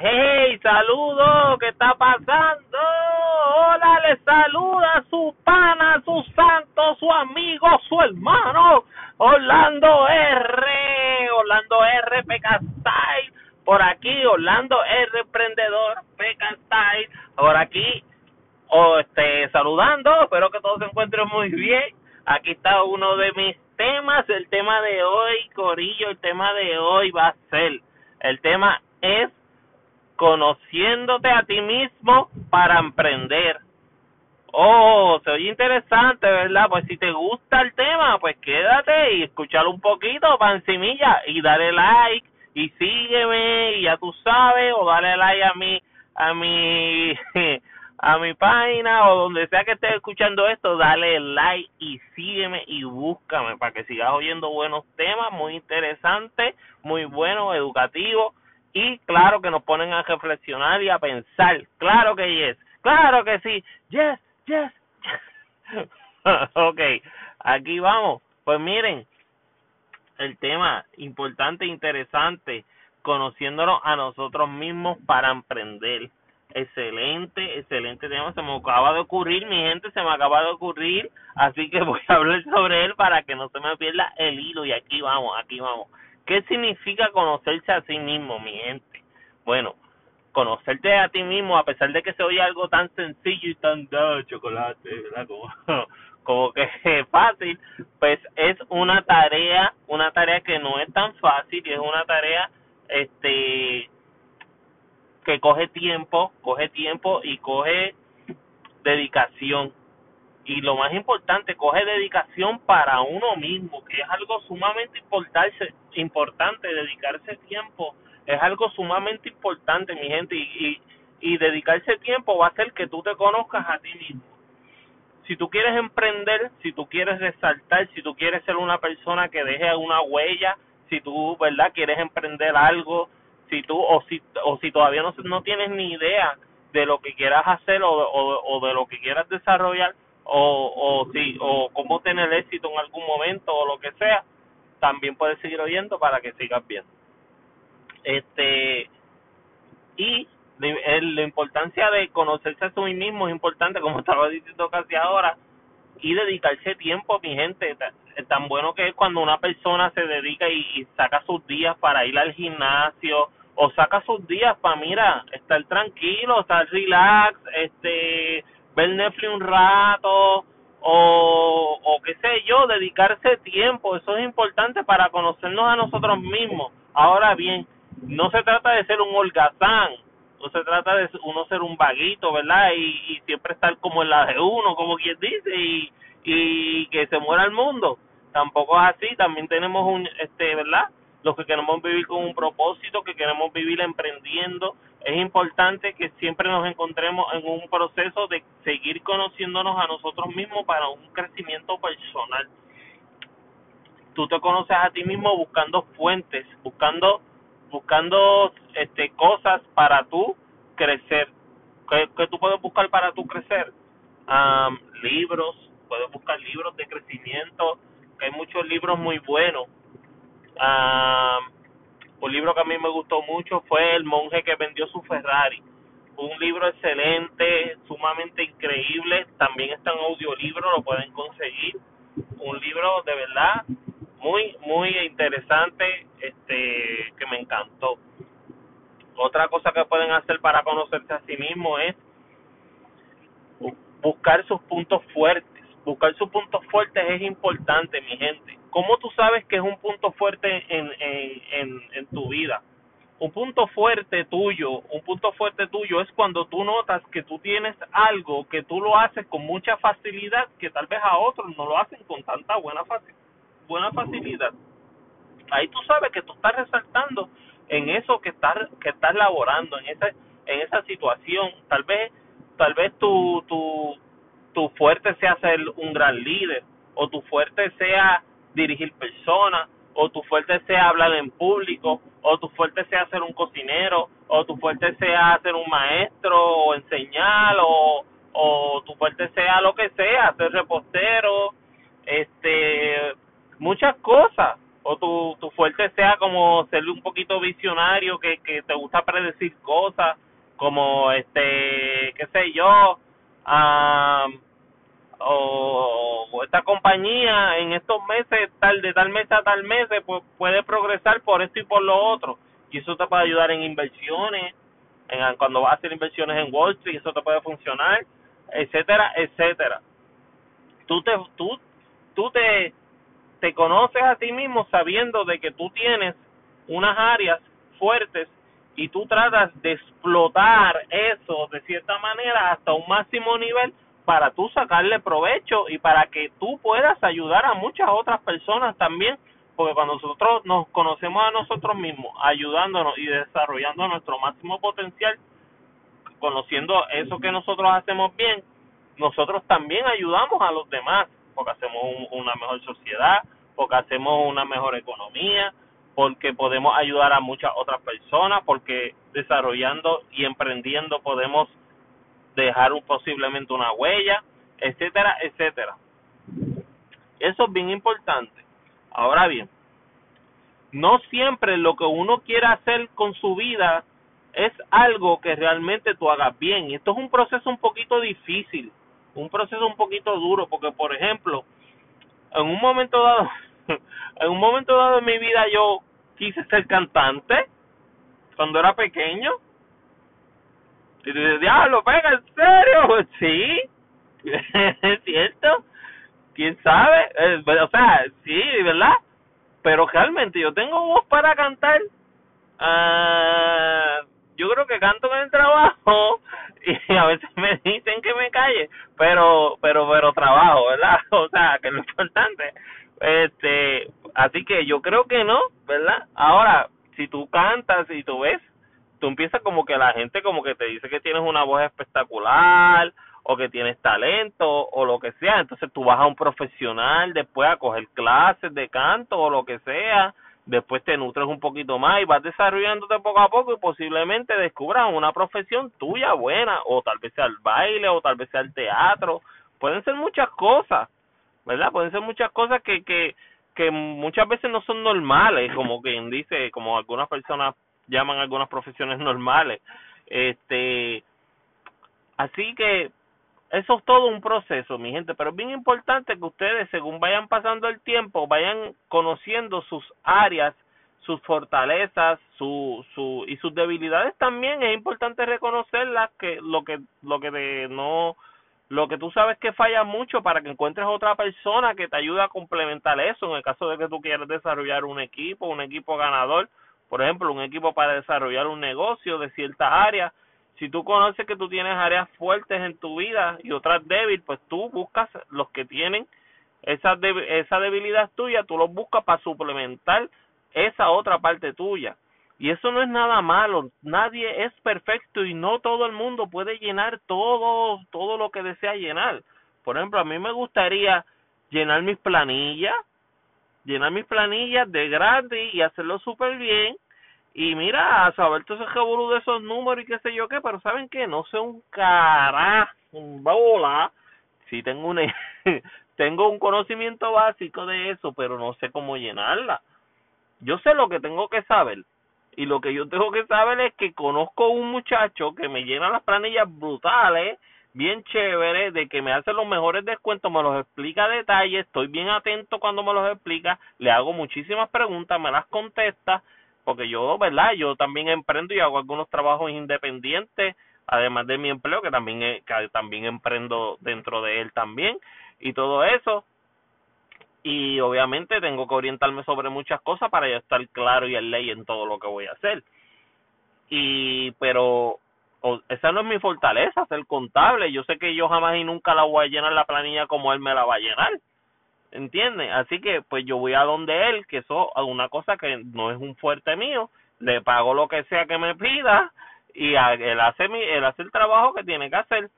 Hey, saludos, ¿qué está pasando? Hola, le saluda su pana, su santo, su amigo, su hermano, Orlando R, Orlando R, Peca por aquí, Orlando R, emprendedor, Peca por aquí, oh, este, saludando, espero que todos se encuentren muy bien. Aquí está uno de mis temas, el tema de hoy, Corillo, el tema de hoy va a ser, el tema es conociéndote a ti mismo para emprender. Oh, se oye interesante, ¿verdad? Pues si te gusta el tema, pues quédate y escúchalo un poquito para encimilla y dale like y sígueme y ya tú sabes o dale like a mi a mi a mi página o donde sea que estés escuchando esto, dale like y sígueme y búscame para que sigas oyendo buenos temas muy interesantes, muy buenos, educativos y claro que nos ponen a reflexionar y a pensar. Claro que yes, claro que sí, yes, yes, yes. ok, aquí vamos. Pues miren, el tema importante interesante, conociéndonos a nosotros mismos para emprender. Excelente, excelente tema. Se me acaba de ocurrir, mi gente, se me acaba de ocurrir. Así que voy a hablar sobre él para que no se me pierda el hilo. Y aquí vamos, aquí vamos. ¿Qué significa conocerse a sí mismo, mi gente? Bueno, conocerte a ti mismo, a pesar de que se oye algo tan sencillo y tan de chocolate, ¿verdad? Como, como que es fácil, pues es una tarea, una tarea que no es tan fácil y es una tarea este que coge tiempo, coge tiempo y coge dedicación y lo más importante, coge dedicación para uno mismo, que es algo sumamente importante, dedicarse tiempo, es algo sumamente importante, mi gente, y, y, y dedicarse tiempo va a hacer que tú te conozcas a ti mismo. Si tú quieres emprender, si tú quieres resaltar, si tú quieres ser una persona que deje una huella, si tú, ¿verdad?, quieres emprender algo, si tú, o si, o si todavía no, no tienes ni idea de lo que quieras hacer o, o, o de lo que quieras desarrollar, o, o si o cómo tener éxito en algún momento o lo que sea también puedes seguir oyendo para que sigas viendo. Este y la importancia de conocerse a sí mismo es importante como estaba diciendo casi ahora y dedicarse tiempo mi gente. Tan bueno que es cuando una persona se dedica y, y saca sus días para ir al gimnasio o saca sus días para mira estar tranquilo estar relax este ver Netflix un rato o, o qué sé yo, dedicarse tiempo, eso es importante para conocernos a nosotros mismos. Ahora bien, no se trata de ser un holgazán, no se trata de uno ser un vaguito, ¿verdad? Y, y siempre estar como en la de uno, como quien dice, y, y que se muera el mundo. Tampoco es así, también tenemos un, este, ¿verdad? Los que queremos vivir con un propósito, que queremos vivir emprendiendo, es importante que siempre nos encontremos en un proceso de seguir conociéndonos a nosotros mismos para un crecimiento personal. Tú te conoces a ti mismo buscando fuentes, buscando buscando este cosas para tú crecer. ¿Qué, tú puedes buscar para tú crecer? libros, puedes buscar libros de crecimiento, que hay muchos libros muy buenos. Um, un libro que a mí me gustó mucho fue El monje que vendió su Ferrari. Un libro excelente, sumamente increíble. También está en audiolibro, lo pueden conseguir. Un libro de verdad muy, muy interesante, este, que me encantó. Otra cosa que pueden hacer para conocerse a sí mismo es buscar sus puntos fuertes. Buscar sus puntos fuertes es importante, mi gente ¿Cómo tú sabes que es un punto fuerte en, en, en, tu vida? Un punto fuerte tuyo, un punto fuerte tuyo es cuando tú notas que tú tienes algo que tú lo haces con mucha facilidad que tal vez a otros no lo hacen con tanta buena buena facilidad. Ahí tú sabes que tú estás resaltando en eso que estás que estás laborando en esa en esa situación. Tal vez tal vez tu tu tu fuerte sea ser un gran líder o tu fuerte sea dirigir personas, o tu fuerte sea hablar en público, o tu fuerte sea ser un cocinero, o tu fuerte sea ser un maestro, o enseñar, o, o tu fuerte sea lo que sea, ser repostero, este, muchas cosas, o tu, tu fuerte sea como ser un poquito visionario, que, que te gusta predecir cosas, como este, qué sé yo, o, esta compañía en estos meses, tal de tal mes a tal mes, pues puede progresar por esto y por lo otro. Y eso te puede ayudar en inversiones, en, cuando vas a hacer inversiones en Wall Street, eso te puede funcionar, etcétera, etcétera. Tú te, tú, tú te, te conoces a ti mismo sabiendo de que tú tienes unas áreas fuertes y tú tratas de explotar eso de cierta manera hasta un máximo nivel para tú sacarle provecho y para que tú puedas ayudar a muchas otras personas también, porque cuando nosotros nos conocemos a nosotros mismos, ayudándonos y desarrollando nuestro máximo potencial, conociendo eso que nosotros hacemos bien, nosotros también ayudamos a los demás, porque hacemos una mejor sociedad, porque hacemos una mejor economía, porque podemos ayudar a muchas otras personas, porque desarrollando y emprendiendo podemos dejar un, posiblemente una huella, etcétera, etcétera. Eso es bien importante. Ahora bien, no siempre lo que uno quiere hacer con su vida es algo que realmente tú hagas bien. Esto es un proceso un poquito difícil, un proceso un poquito duro, porque por ejemplo, en un momento dado, en un momento dado de mi vida yo quise ser cantante cuando era pequeño. Y tú diablo, pega, ¿en serio? Sí, es cierto. ¿Quién sabe? Eh, o sea, sí, ¿verdad? Pero realmente yo tengo voz para cantar. Ah, yo creo que canto en el trabajo y a veces me dicen que me calle, pero pero pero trabajo, ¿verdad? O sea, que es lo importante. Este, así que yo creo que no, ¿verdad? Ahora, si tú cantas y tú ves, tú empiezas como que la gente como que te dice que tienes una voz espectacular o que tienes talento o lo que sea, entonces tú vas a un profesional después a coger clases de canto o lo que sea, después te nutres un poquito más y vas desarrollándote poco a poco y posiblemente descubras una profesión tuya buena o tal vez sea el baile o tal vez sea el teatro, pueden ser muchas cosas ¿verdad? Pueden ser muchas cosas que, que, que muchas veces no son normales, como quien dice, como algunas personas llaman algunas profesiones normales. Este, así que eso es todo un proceso, mi gente, pero es bien importante que ustedes, según vayan pasando el tiempo, vayan conociendo sus áreas, sus fortalezas, su, su y sus debilidades también. Es importante reconocerlas que lo que lo que de no lo que tú sabes que falla mucho para que encuentres otra persona que te ayude a complementar eso en el caso de que tú quieras desarrollar un equipo, un equipo ganador, por ejemplo, un equipo para desarrollar un negocio de ciertas áreas. Si tú conoces que tú tienes áreas fuertes en tu vida y otras débiles, pues tú buscas los que tienen esa, esa debilidad tuya, tú los buscas para suplementar esa otra parte tuya. Y eso no es nada malo, nadie es perfecto y no todo el mundo puede llenar todo, todo lo que desea llenar. Por ejemplo, a mí me gustaría llenar mis planillas, llenar mis planillas de grande y hacerlo súper bien. Y mira, a saber todo ese de esos números y qué sé yo qué, pero ¿saben qué? No sé un carajo, un bola. Sí tengo un, tengo un conocimiento básico de eso, pero no sé cómo llenarla. Yo sé lo que tengo que saber, y lo que yo tengo que saber es que conozco un muchacho que me llena las planillas brutales, bien chévere, de que me hace los mejores descuentos, me los explica a detalle, estoy bien atento cuando me los explica, le hago muchísimas preguntas, me las contesta, porque yo, ¿verdad? Yo también emprendo y hago algunos trabajos independientes, además de mi empleo, que también, que también emprendo dentro de él también, y todo eso, y obviamente tengo que orientarme sobre muchas cosas para yo estar claro y en ley en todo lo que voy a hacer. Y pero esa no es mi fortaleza, ser contable. Yo sé que yo jamás y nunca la voy a llenar la planilla como él me la va a llenar. ¿Entiendes? Así que pues yo voy a donde él, que eso es una cosa que no es un fuerte mío, le pago lo que sea que me pida y él hace mi, él hace el trabajo que tiene que hacer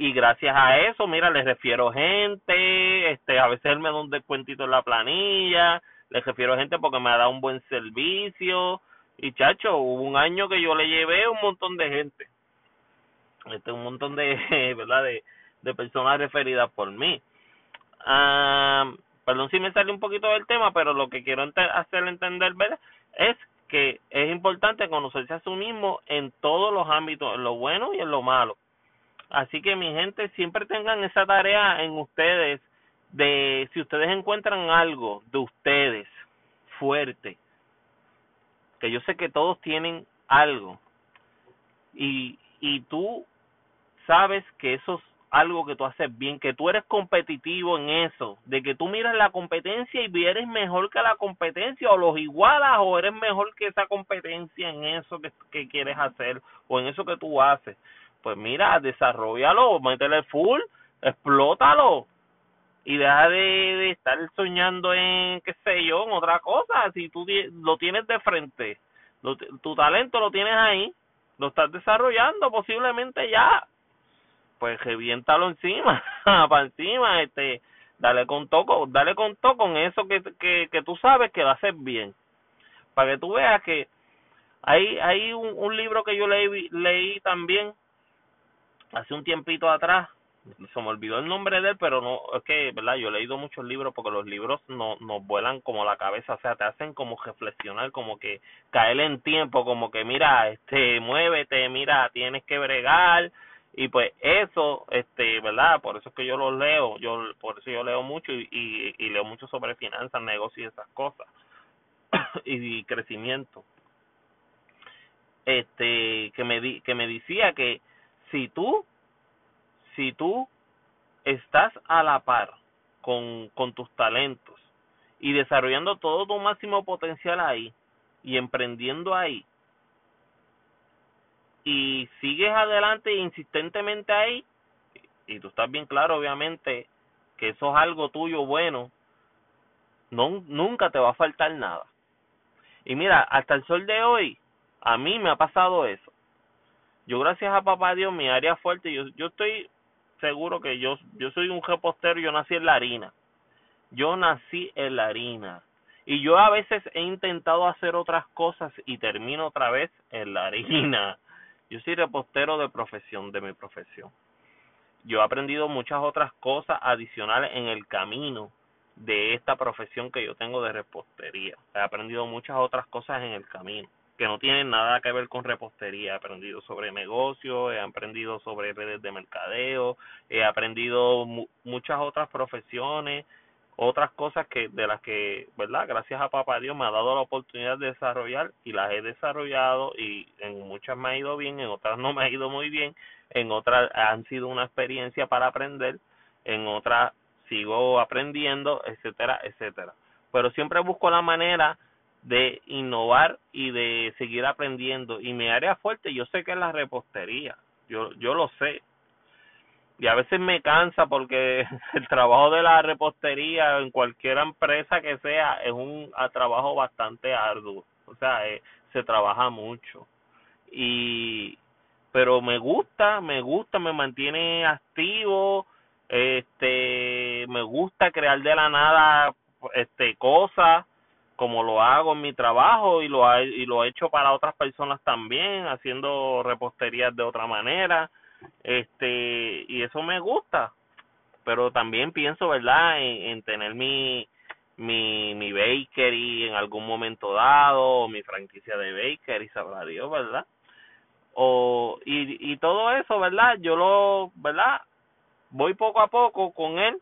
y gracias a eso, mira, les refiero gente, este, a veces él me da un descuentito en la planilla, les refiero gente porque me ha dado un buen servicio, y chacho, hubo un año que yo le llevé un montón de gente, este, un montón de, ¿verdad?, de, de personas referidas por mí. Ah, perdón si me sale un poquito del tema, pero lo que quiero hacer entender, ¿verdad? Es que es importante conocerse a sí mismo en todos los ámbitos, en lo bueno y en lo malo. Así que mi gente, siempre tengan esa tarea en ustedes de si ustedes encuentran algo de ustedes fuerte, que yo sé que todos tienen algo y, y tú sabes que eso es algo que tú haces bien, que tú eres competitivo en eso, de que tú miras la competencia y eres mejor que la competencia o los igualas o eres mejor que esa competencia en eso que, que quieres hacer o en eso que tú haces. Pues mira, desarrollalo, métele full, explótalo y deja de, de estar soñando en, qué sé yo, en otra cosa. Si tú lo tienes de frente, tu talento lo tienes ahí, lo estás desarrollando posiblemente ya pues reviéntalo encima, para encima, este, dale con toco, dale con toco con eso que, que, que tú sabes que va a hacer bien, para que tú veas que hay, hay un, un libro que yo leí, leí también hace un tiempito atrás, se me olvidó el nombre de él, pero no, es que, ¿verdad? Yo he leído muchos libros porque los libros no, nos vuelan como la cabeza, o sea, te hacen como reflexionar, como que caer en tiempo, como que mira, este, muévete, mira, tienes que bregar, y pues eso este verdad por eso es que yo lo leo yo por eso yo leo mucho y, y, leo mucho sobre finanzas negocios y esas cosas y, crecimiento. Este que me di, que me decía que si tú si tú estás a la par con con tus talentos y desarrollando todo tu máximo potencial ahí y emprendiendo ahí y sigues adelante insistentemente ahí, y tú estás bien claro, obviamente, que eso es algo tuyo bueno, no, nunca te va a faltar nada. Y mira, hasta el sol de hoy, a mí me ha pasado eso. Yo gracias a papá Dios, mi área fuerte, yo, yo estoy seguro que yo, yo soy un repostero, yo nací en la harina. Yo nací en la harina. Y yo a veces he intentado hacer otras cosas y termino otra vez en la harina. Yo soy repostero de profesión, de mi profesión. Yo he aprendido muchas otras cosas adicionales en el camino de esta profesión que yo tengo de repostería. He aprendido muchas otras cosas en el camino que no tienen nada que ver con repostería. He aprendido sobre negocios, he aprendido sobre redes de mercadeo, he aprendido muchas otras profesiones, otras cosas que de las que, ¿verdad? Gracias a papá Dios me ha dado la oportunidad de desarrollar y las he desarrollado y en muchas me ha ido bien, en otras no me ha ido muy bien, en otras han sido una experiencia para aprender, en otras sigo aprendiendo, etcétera, etcétera. Pero siempre busco la manera de innovar y de seguir aprendiendo. Y mi área fuerte yo sé que es la repostería. Yo yo lo sé, y a veces me cansa porque el trabajo de la repostería en cualquier empresa que sea es un trabajo bastante arduo. O sea eh, se trabaja mucho. Y pero me gusta me gusta me mantiene activo. Este me gusta crear de la nada este cosas como lo hago en mi trabajo y lo y lo he hecho para otras personas también haciendo reposterías de otra manera este y eso me gusta. Pero también pienso verdad en, tener mi mi mi bakery en algún momento dado o mi franquicia de bakery sabrá Dios verdad o y y todo eso verdad yo lo verdad voy poco a poco con él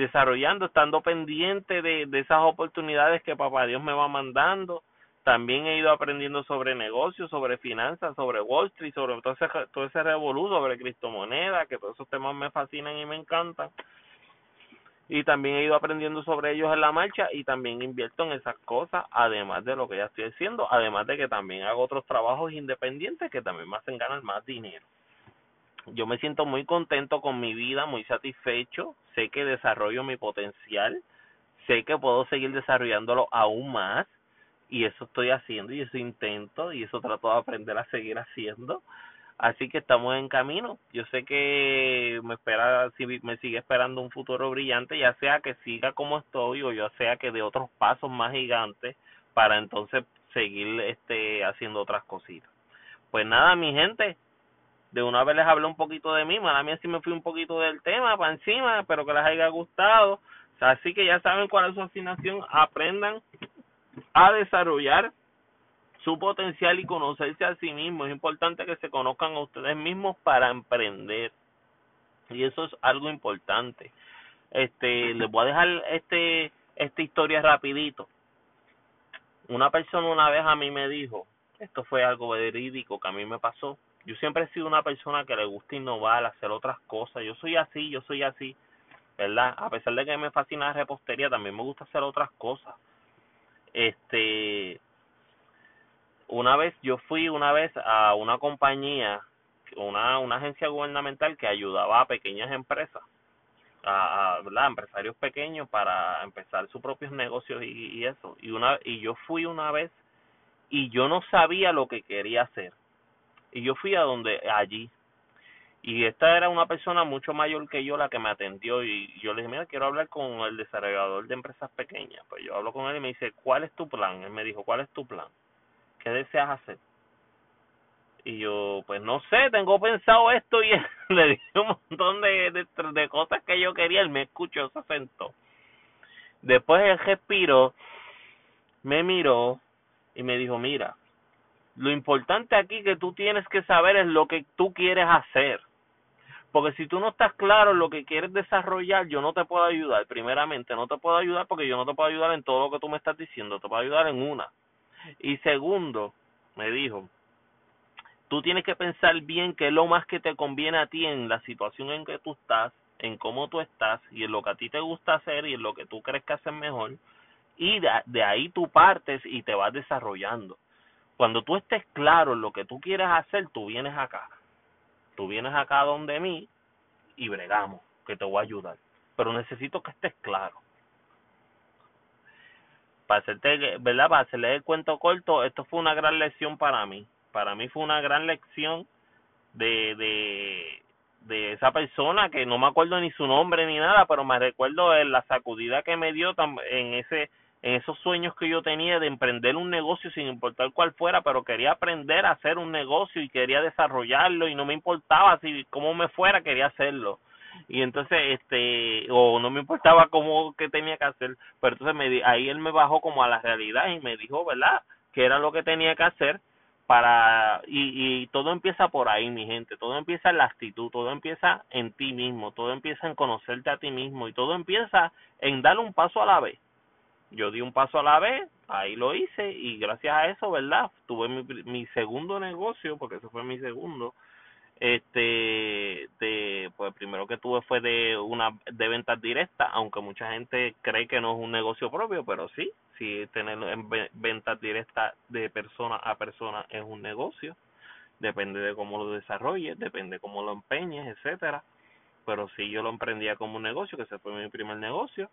desarrollando estando pendiente de, esas oportunidades que papá Dios me va mandando también he ido aprendiendo sobre negocios, sobre finanzas, sobre Wall Street, sobre todo ese, todo ese revolú, sobre criptomonedas, que todos esos temas me fascinan y me encantan. Y también he ido aprendiendo sobre ellos en la marcha y también invierto en esas cosas, además de lo que ya estoy haciendo, además de que también hago otros trabajos independientes que también me hacen ganar más dinero. Yo me siento muy contento con mi vida, muy satisfecho, sé que desarrollo mi potencial, sé que puedo seguir desarrollándolo aún más y eso estoy haciendo y eso intento y eso trato de aprender a seguir haciendo. Así que estamos en camino. Yo sé que me espera me sigue esperando un futuro brillante ya sea que siga como estoy o ya sea que de otros pasos más gigantes para entonces seguir este haciendo otras cositas. Pues nada mi gente de una vez les hablé un poquito de mí, mala mía si me fui un poquito del tema para encima, espero que les haya gustado Así que ya saben cuál es su asignación, aprendan a desarrollar su potencial y conocerse a sí mismos. Es importante que se conozcan a ustedes mismos para emprender. Y eso es algo importante. Este, les voy a dejar este esta historia rapidito. Una persona una vez a mí me dijo, esto fue algo verídico que a mí me pasó. Yo siempre he sido una persona que le gusta innovar, hacer otras cosas. Yo soy así, yo soy así, ¿verdad? A pesar de que me fascina la repostería, también me gusta hacer otras cosas. Este, una vez yo fui una vez a una compañía, una, una agencia gubernamental que ayudaba a pequeñas empresas, a, a empresarios pequeños para empezar sus propios negocios y, y eso. Y una y yo fui una vez y yo no sabía lo que quería hacer. Y yo fui a donde allí y esta era una persona mucho mayor que yo la que me atendió y yo le dije, mira, quiero hablar con el desarrollador de empresas pequeñas. Pues yo hablo con él y me dice, ¿cuál es tu plan? Él me dijo, ¿cuál es tu plan? ¿qué deseas hacer? Y yo, pues no sé, tengo pensado esto y le dije un montón de, de, cosas que yo quería, él me escuchó, se sentó. Después él respiró, me miró y me dijo, mira, lo importante aquí que tú tienes que saber es lo que tú quieres hacer. Porque si tú no estás claro en lo que quieres desarrollar, yo no te puedo ayudar. Primeramente, no te puedo ayudar porque yo no te puedo ayudar en todo lo que tú me estás diciendo, te puedo ayudar en una. Y segundo, me dijo, tú tienes que pensar bien qué es lo más que te conviene a ti en la situación en que tú estás, en cómo tú estás y en lo que a ti te gusta hacer y en lo que tú crees que haces mejor. Y de, de ahí tú partes y te vas desarrollando. Cuando tú estés claro en lo que tú quieres hacer, tú vienes acá. Tú vienes acá donde mí y bregamos, que te voy a ayudar. Pero necesito que estés claro para hacerte, ¿verdad? Para hacerle el cuento corto, esto fue una gran lección para mí. Para mí fue una gran lección de, de, de esa persona que no me acuerdo ni su nombre ni nada, pero me recuerdo la sacudida que me dio en ese esos sueños que yo tenía de emprender un negocio sin importar cuál fuera, pero quería aprender a hacer un negocio y quería desarrollarlo y no me importaba si cómo me fuera, quería hacerlo. Y entonces este o no me importaba cómo que tenía que hacer pero entonces me ahí él me bajó como a la realidad y me dijo verdad que era lo que tenía que hacer para y, y todo empieza por ahí mi gente todo empieza en la actitud todo empieza en ti mismo todo empieza en conocerte a ti mismo y todo empieza en dar un paso a la vez yo di un paso a la vez ahí lo hice y gracias a eso verdad tuve mi, mi segundo negocio porque ese fue mi segundo este de pues primero que tuve fue de una de ventas directas aunque mucha gente cree que no es un negocio propio pero sí sí tener ventas directas de persona a persona es un negocio. Depende de cómo lo desarrolles depende de cómo lo empeñes etcétera. Pero sí yo lo emprendía como un negocio que ese fue mi primer negocio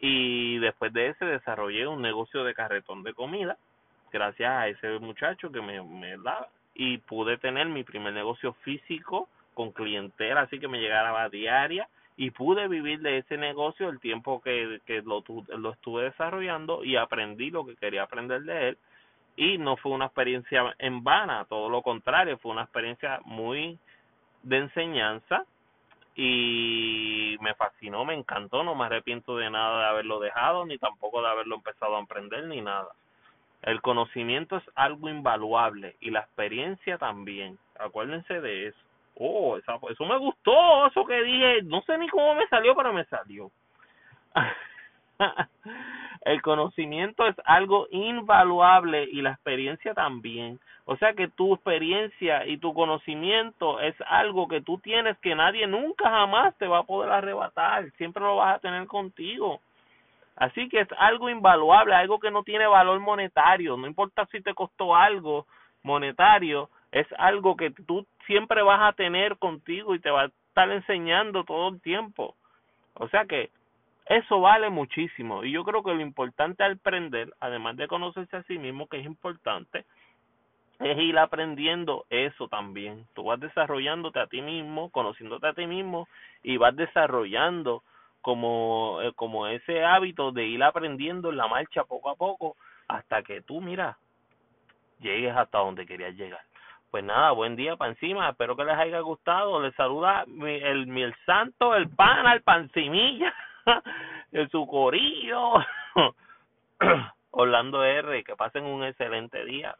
y después de ese desarrollé un negocio de carretón de comida gracias a ese muchacho que me, me da y pude tener mi primer negocio físico con clientela, así que me llegaba a diaria y pude vivir de ese negocio el tiempo que, que lo, lo estuve desarrollando y aprendí lo que quería aprender de él y no fue una experiencia en vana, todo lo contrario, fue una experiencia muy de enseñanza y me fascinó, me encantó, no me arrepiento de nada de haberlo dejado, ni tampoco de haberlo empezado a emprender, ni nada. El conocimiento es algo invaluable y la experiencia también. Acuérdense de eso. Oh, esa, eso me gustó, eso que dije. No sé ni cómo me salió, pero me salió. el conocimiento es algo invaluable y la experiencia también. O sea que tu experiencia y tu conocimiento es algo que tú tienes que nadie nunca jamás te va a poder arrebatar. Siempre lo vas a tener contigo. Así que es algo invaluable, algo que no tiene valor monetario, no importa si te costó algo monetario, es algo que tú siempre vas a tener contigo y te va a estar enseñando todo el tiempo. O sea que eso vale muchísimo y yo creo que lo importante al aprender, además de conocerse a sí mismo, que es importante, es ir aprendiendo eso también. Tú vas desarrollándote a ti mismo, conociéndote a ti mismo y vas desarrollando como, eh, como ese hábito de ir aprendiendo en la marcha poco a poco hasta que tú, mira, llegues hasta donde querías llegar. Pues nada, buen día para encima, espero que les haya gustado. Les saluda mi, el, mi, el santo, el pan, el pancimilla. en su corillo. Orlando R, que pasen un excelente día.